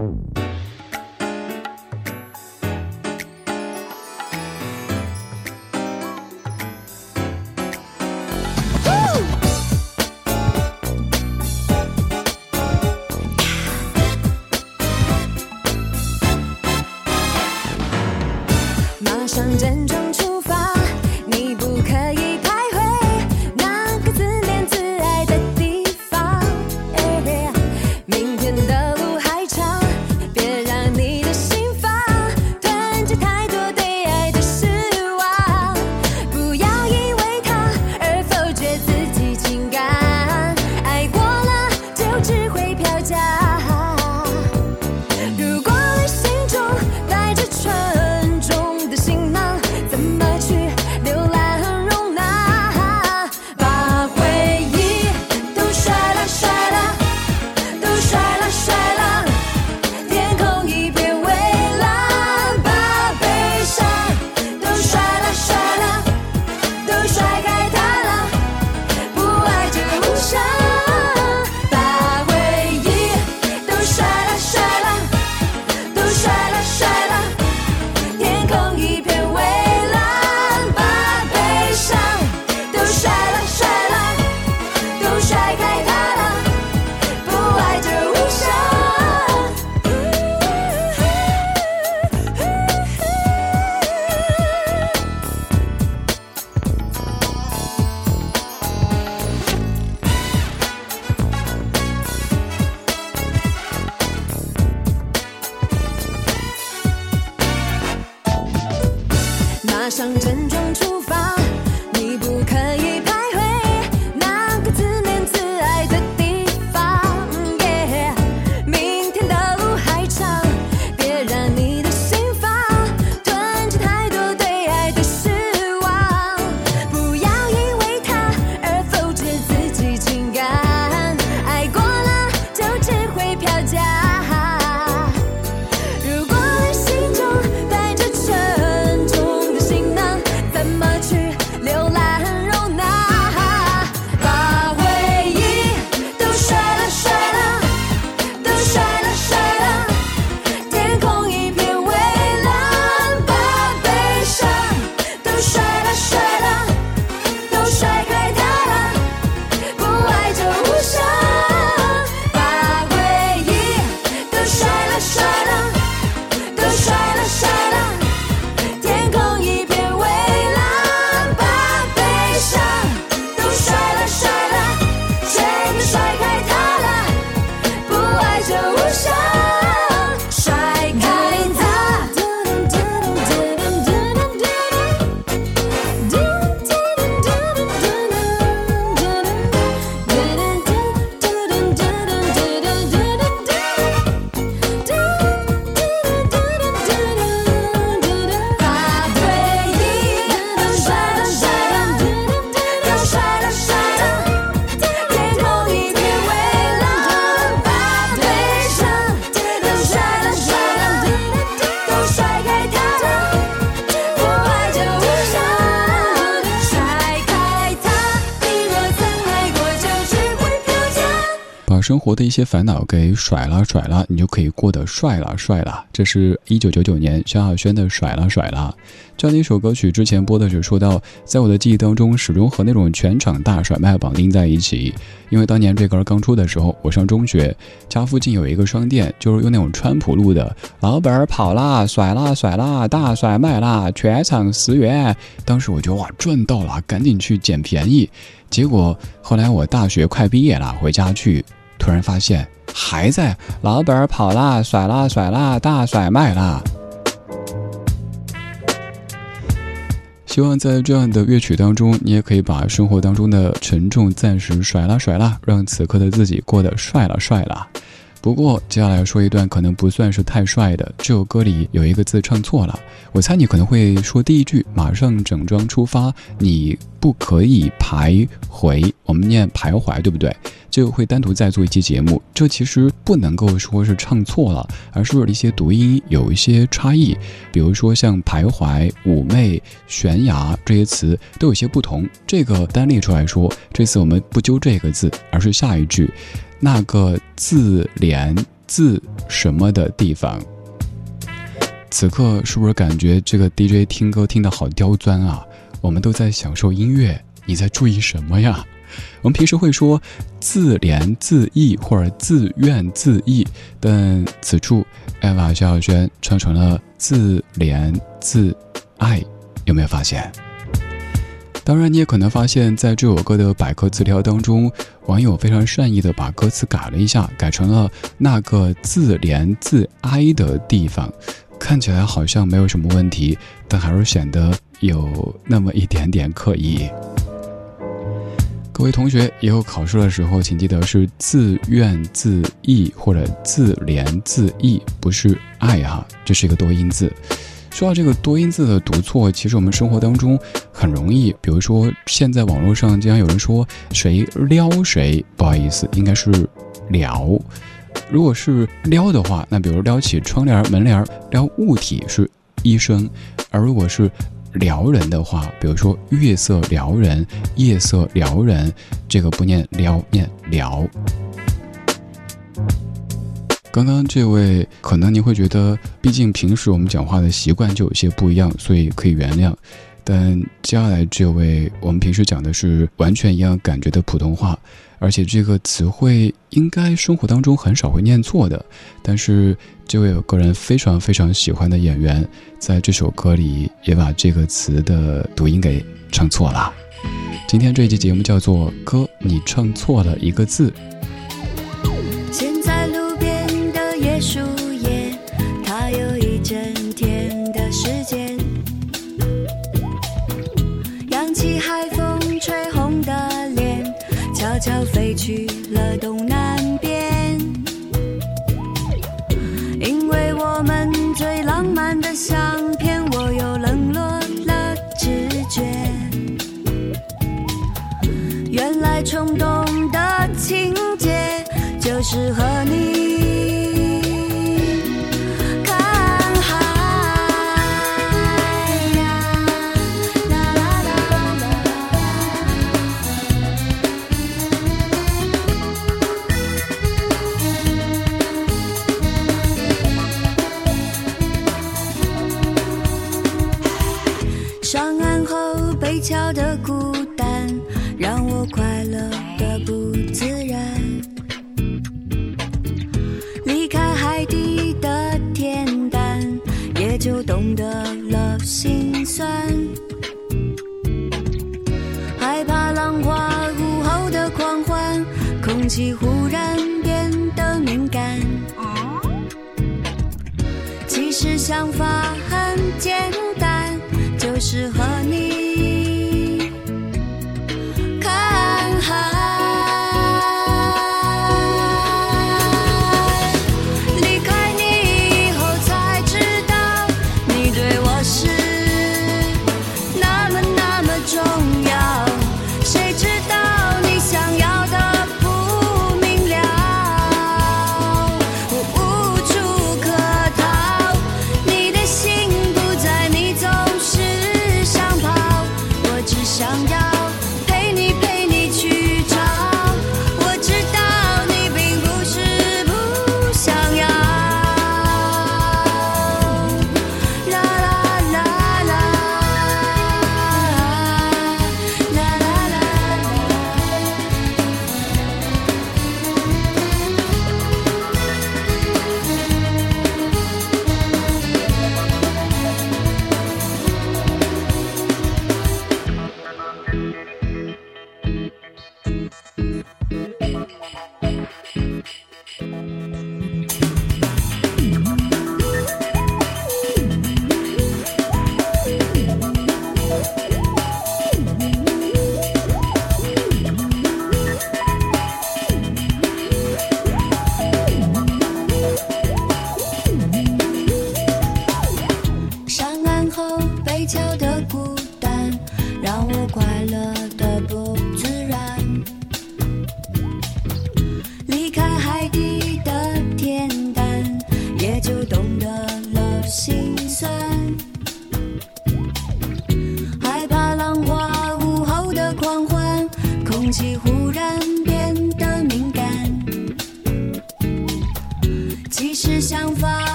Thank you. 生活的一些烦恼给甩了甩了，你就可以过得帅了帅了。这是一九九九年萧亚轩的《甩了甩了》这样的一首歌曲。之前播的时候说到，在我的记忆当中，始终和那种全场大甩卖绑定在一起。因为当年这歌刚出的时候，我上中学，家附近有一个商店，就是用那种川普路的，老板跑啦，甩啦甩啦，大甩卖啦，全场十元。当时我就哇赚到了，赶紧去捡便宜。结果后来我大学快毕业了，回家去。突然发现还在，老板跑啦，甩啦甩啦，大甩卖啦。希望在这样的乐曲当中，你也可以把生活当中的沉重暂时甩啦甩啦，让此刻的自己过得帅啦帅啦。不过接下来说一段可能不算是太帅的，这首歌里有一个字唱错了。我猜你可能会说第一句“马上整装出发”，你不可以徘徊，我们念徘徊，对不对？就会单独再做一期节目。这其实不能够说是唱错了，而是一些读音有一些差异。比如说像徘徊、妩媚、悬崖这些词都有些不同。这个单列出来说，这次我们不揪这个字，而是下一句。那个自怜自什么的地方，此刻是不是感觉这个 DJ 听歌听得好刁钻啊？我们都在享受音乐，你在注意什么呀？我们平时会说自怜自艾或者自怨自艾，但此处艾娃萧亚轩唱成了自怜自爱，有没有发现？当然，你也可能发现，在这首歌的百科词条当中，网友非常善意的把歌词改了一下，改成了那个自怜自哀的地方，看起来好像没有什么问题，但还是显得有那么一点点刻意。各位同学，以后考试的时候，请记得是自怨自艾或者自怜自艾，不是爱哈，这是一个多音字。说到这个多音字的读错，其实我们生活当中很容易。比如说，现在网络上经常有人说谁撩谁，不好意思，应该是撩。如果是撩的话，那比如撩起窗帘、门帘，撩物体是一声；而如果是撩人的话，比如说月色撩人、夜色撩人，这个不念撩，念撩。刚刚这位可能您会觉得，毕竟平时我们讲话的习惯就有些不一样，所以可以原谅。但接下来这位，我们平时讲的是完全一样感觉的普通话，而且这个词汇应该生活当中很少会念错的。但是这位我个人非常非常喜欢的演员，在这首歌里也把这个词的读音给唱错了。今天这一期节目叫做《歌，你唱错了一个字》。去了东南边。因为我们最浪漫的相片，我又冷落了直觉。原来冲动的情节，就是和你。桥的孤单让我快乐的不自然，离开海底的恬淡，也就懂得了心酸。害怕浪花午后的狂欢，空气忽然变得敏感。其实想法很简单，快乐的不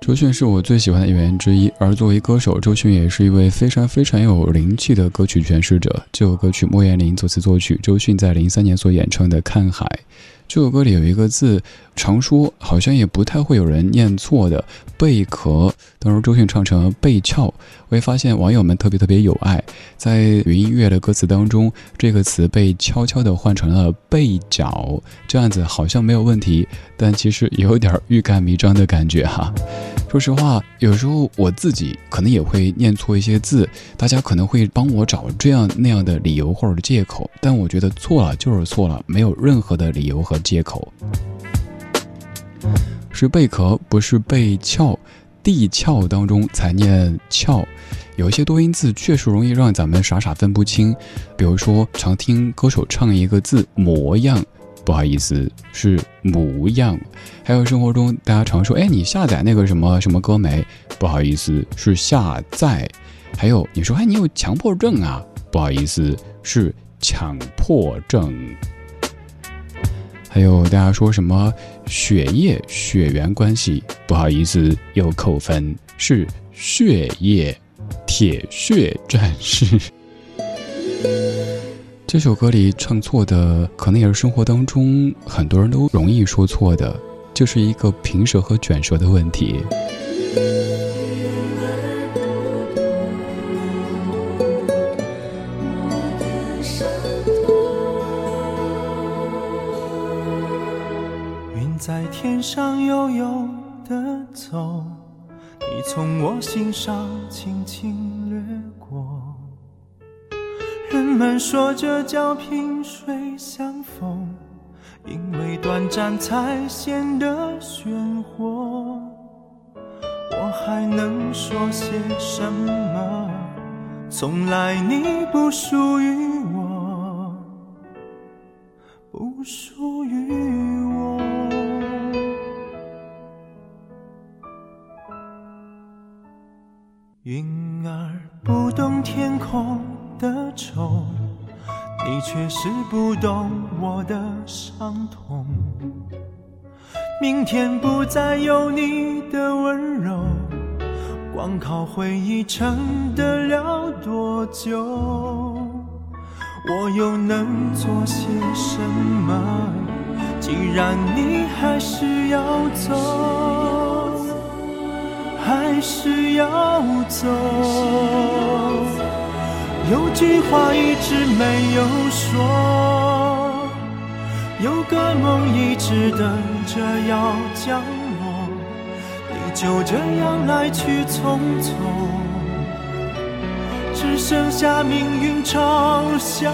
周迅是我最喜欢的演员之一，而作为歌手，周迅也是一位非常非常有灵气的歌曲诠释者。这首歌曲莫言林作词作曲，周迅在零三年所演唱的《看海》。这首歌里有一个字，常说好像也不太会有人念错的“贝壳”，当时周迅唱成了“贝壳”。我会发现网友们特别特别有爱，在云音乐的歌词当中，这个词被悄悄地换成了“贝角”，这样子好像没有问题，但其实有点欲盖弥彰的感觉哈。说实话，有时候我自己可能也会念错一些字，大家可能会帮我找这样那样的理由或者借口，但我觉得错了就是错了，没有任何的理由和借口。是贝壳，不是被壳，地壳当中才念壳。有一些多音字确实容易让咱们傻傻分不清，比如说常听歌手唱一个字“模样”。不好意思，是模样。还有生活中大家常说，哎，你下载那个什么什么歌没？不好意思，是下载。还有你说，哎，你有强迫症啊？不好意思，是强迫症。还有大家说什么血液血缘关系？不好意思，又扣分，是血液铁血战士。这首歌里唱错的，可能也是生活当中很多人都容易说错的，就是一个平舌和卷舌的问题。上悠悠地走，你从我心上轻轻掠过。人们说这叫萍水相逢，因为短暂才显得鲜活。我还能说些什么？从来你不属于我，不属云儿不懂天空的愁，你却是不懂我的伤痛。明天不再有你的温柔，光靠回忆撑得了多久？我又能做些什么？既然你还是要走，还是要走。有句话一直没有说，有个梦一直等着要降落，你就这样来去匆匆，只剩下命运嘲笑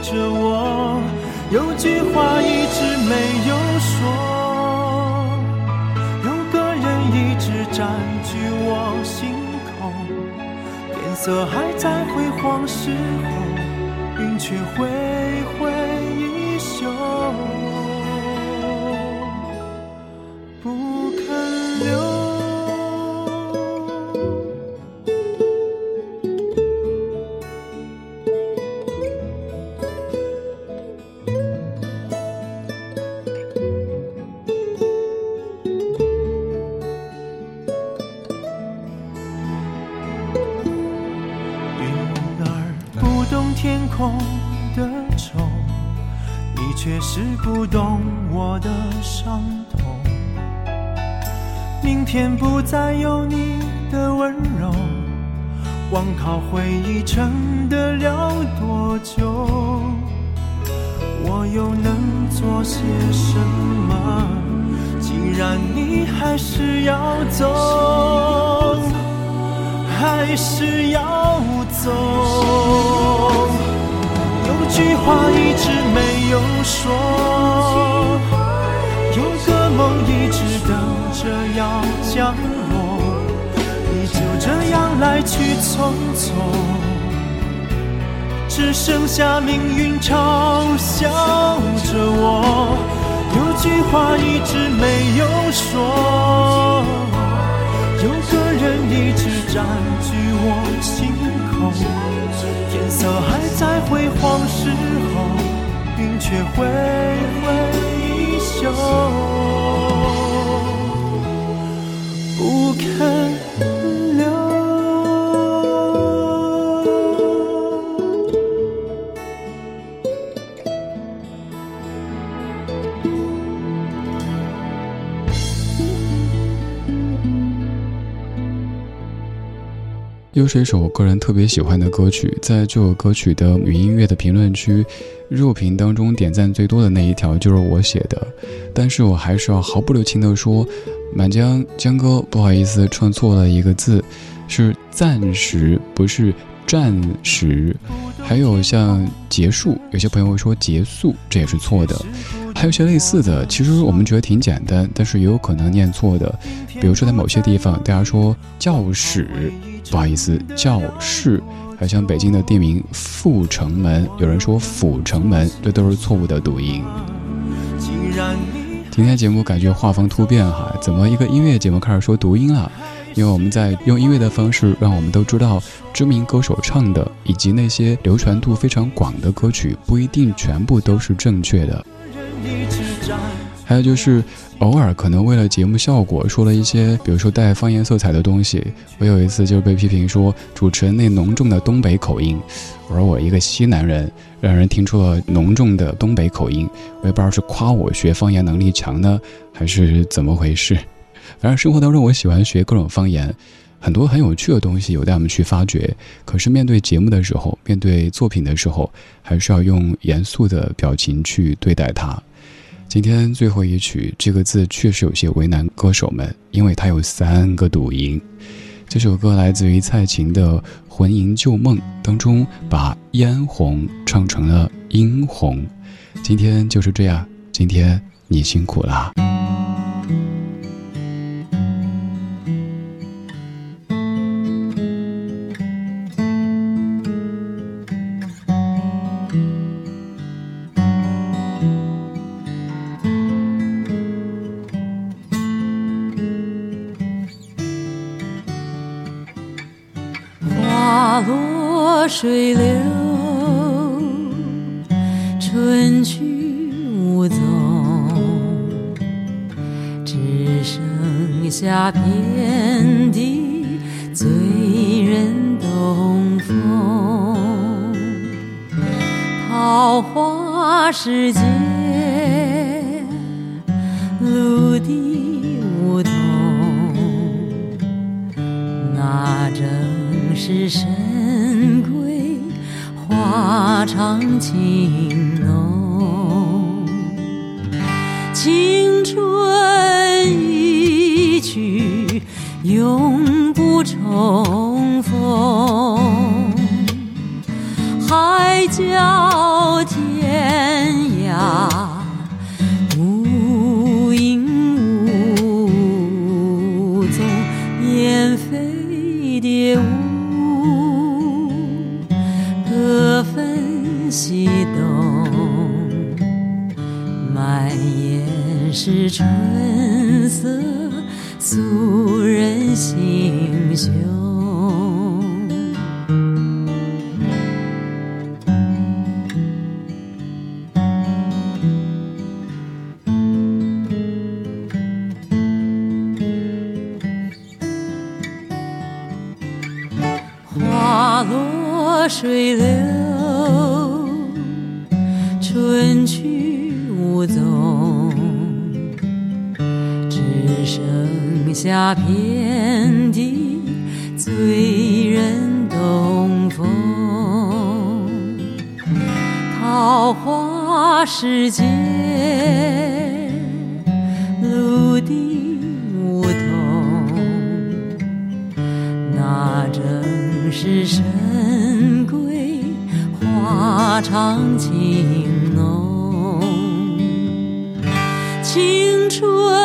着我。有句话一直没有说，直占据我心口。天色还在辉煌时候，云却灰再有你的温柔，光靠回忆撑得了多久？我又能做些什么？既然你还是要走，还是要走。有句话一直没有说，来去匆匆。只剩下命运嘲笑着我，有句话一直没有说，有个人一直占据我心口，天色还在辉煌时候，云却挥挥衣袖，不肯又是一首我个人特别喜欢的歌曲，在这首歌曲的女音乐的评论区，热评当中点赞最多的那一条就是我写的，但是我还是要毫不留情地说，满江江哥不好意思唱错了一个字，是暂时不是暂时，还有像结束，有些朋友会说结束，这也是错的，还有些类似的，其实我们觉得挺简单，但是也有可能念错的，比如说在某些地方大家说教室。不好意思，教室，还有像北京的地名阜成门，有人说阜成门，这都是错误的读音。今天节目感觉画风突变哈，怎么一个音乐节目开始说读音了？因为我们在用音乐的方式，让我们都知道知名歌手唱的，以及那些流传度非常广的歌曲，不一定全部都是正确的。还有就是。偶尔可能为了节目效果说了一些，比如说带方言色彩的东西。我有一次就是被批评说主持人那浓重的东北口音，而我一个西南人，让人听出了浓重的东北口音。我也不知道是夸我学方言能力强呢，还是怎么回事。反正生活当中我喜欢学各种方言，很多很有趣的东西有待我们去发掘。可是面对节目的时候，面对作品的时候，还是要用严肃的表情去对待它。今天最后一曲，这个字确实有些为难歌手们，因为它有三个读音。这首歌来自于蔡琴的《魂萦旧梦》当中，把嫣红唱成了殷红。今天就是这样，今天你辛苦了。水流，春去无踪，只剩下遍地醉人东风。桃花时节，春色诉人心胸，花落水流。剩下遍地醉人东风。桃花世界，陆地梧桐，那正是深闺花长情浓。青春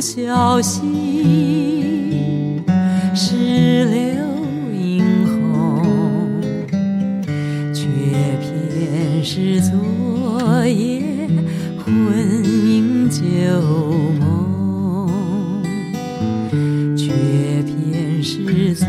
小溪，石榴映红。却偏是昨夜魂萦旧梦，却偏是昨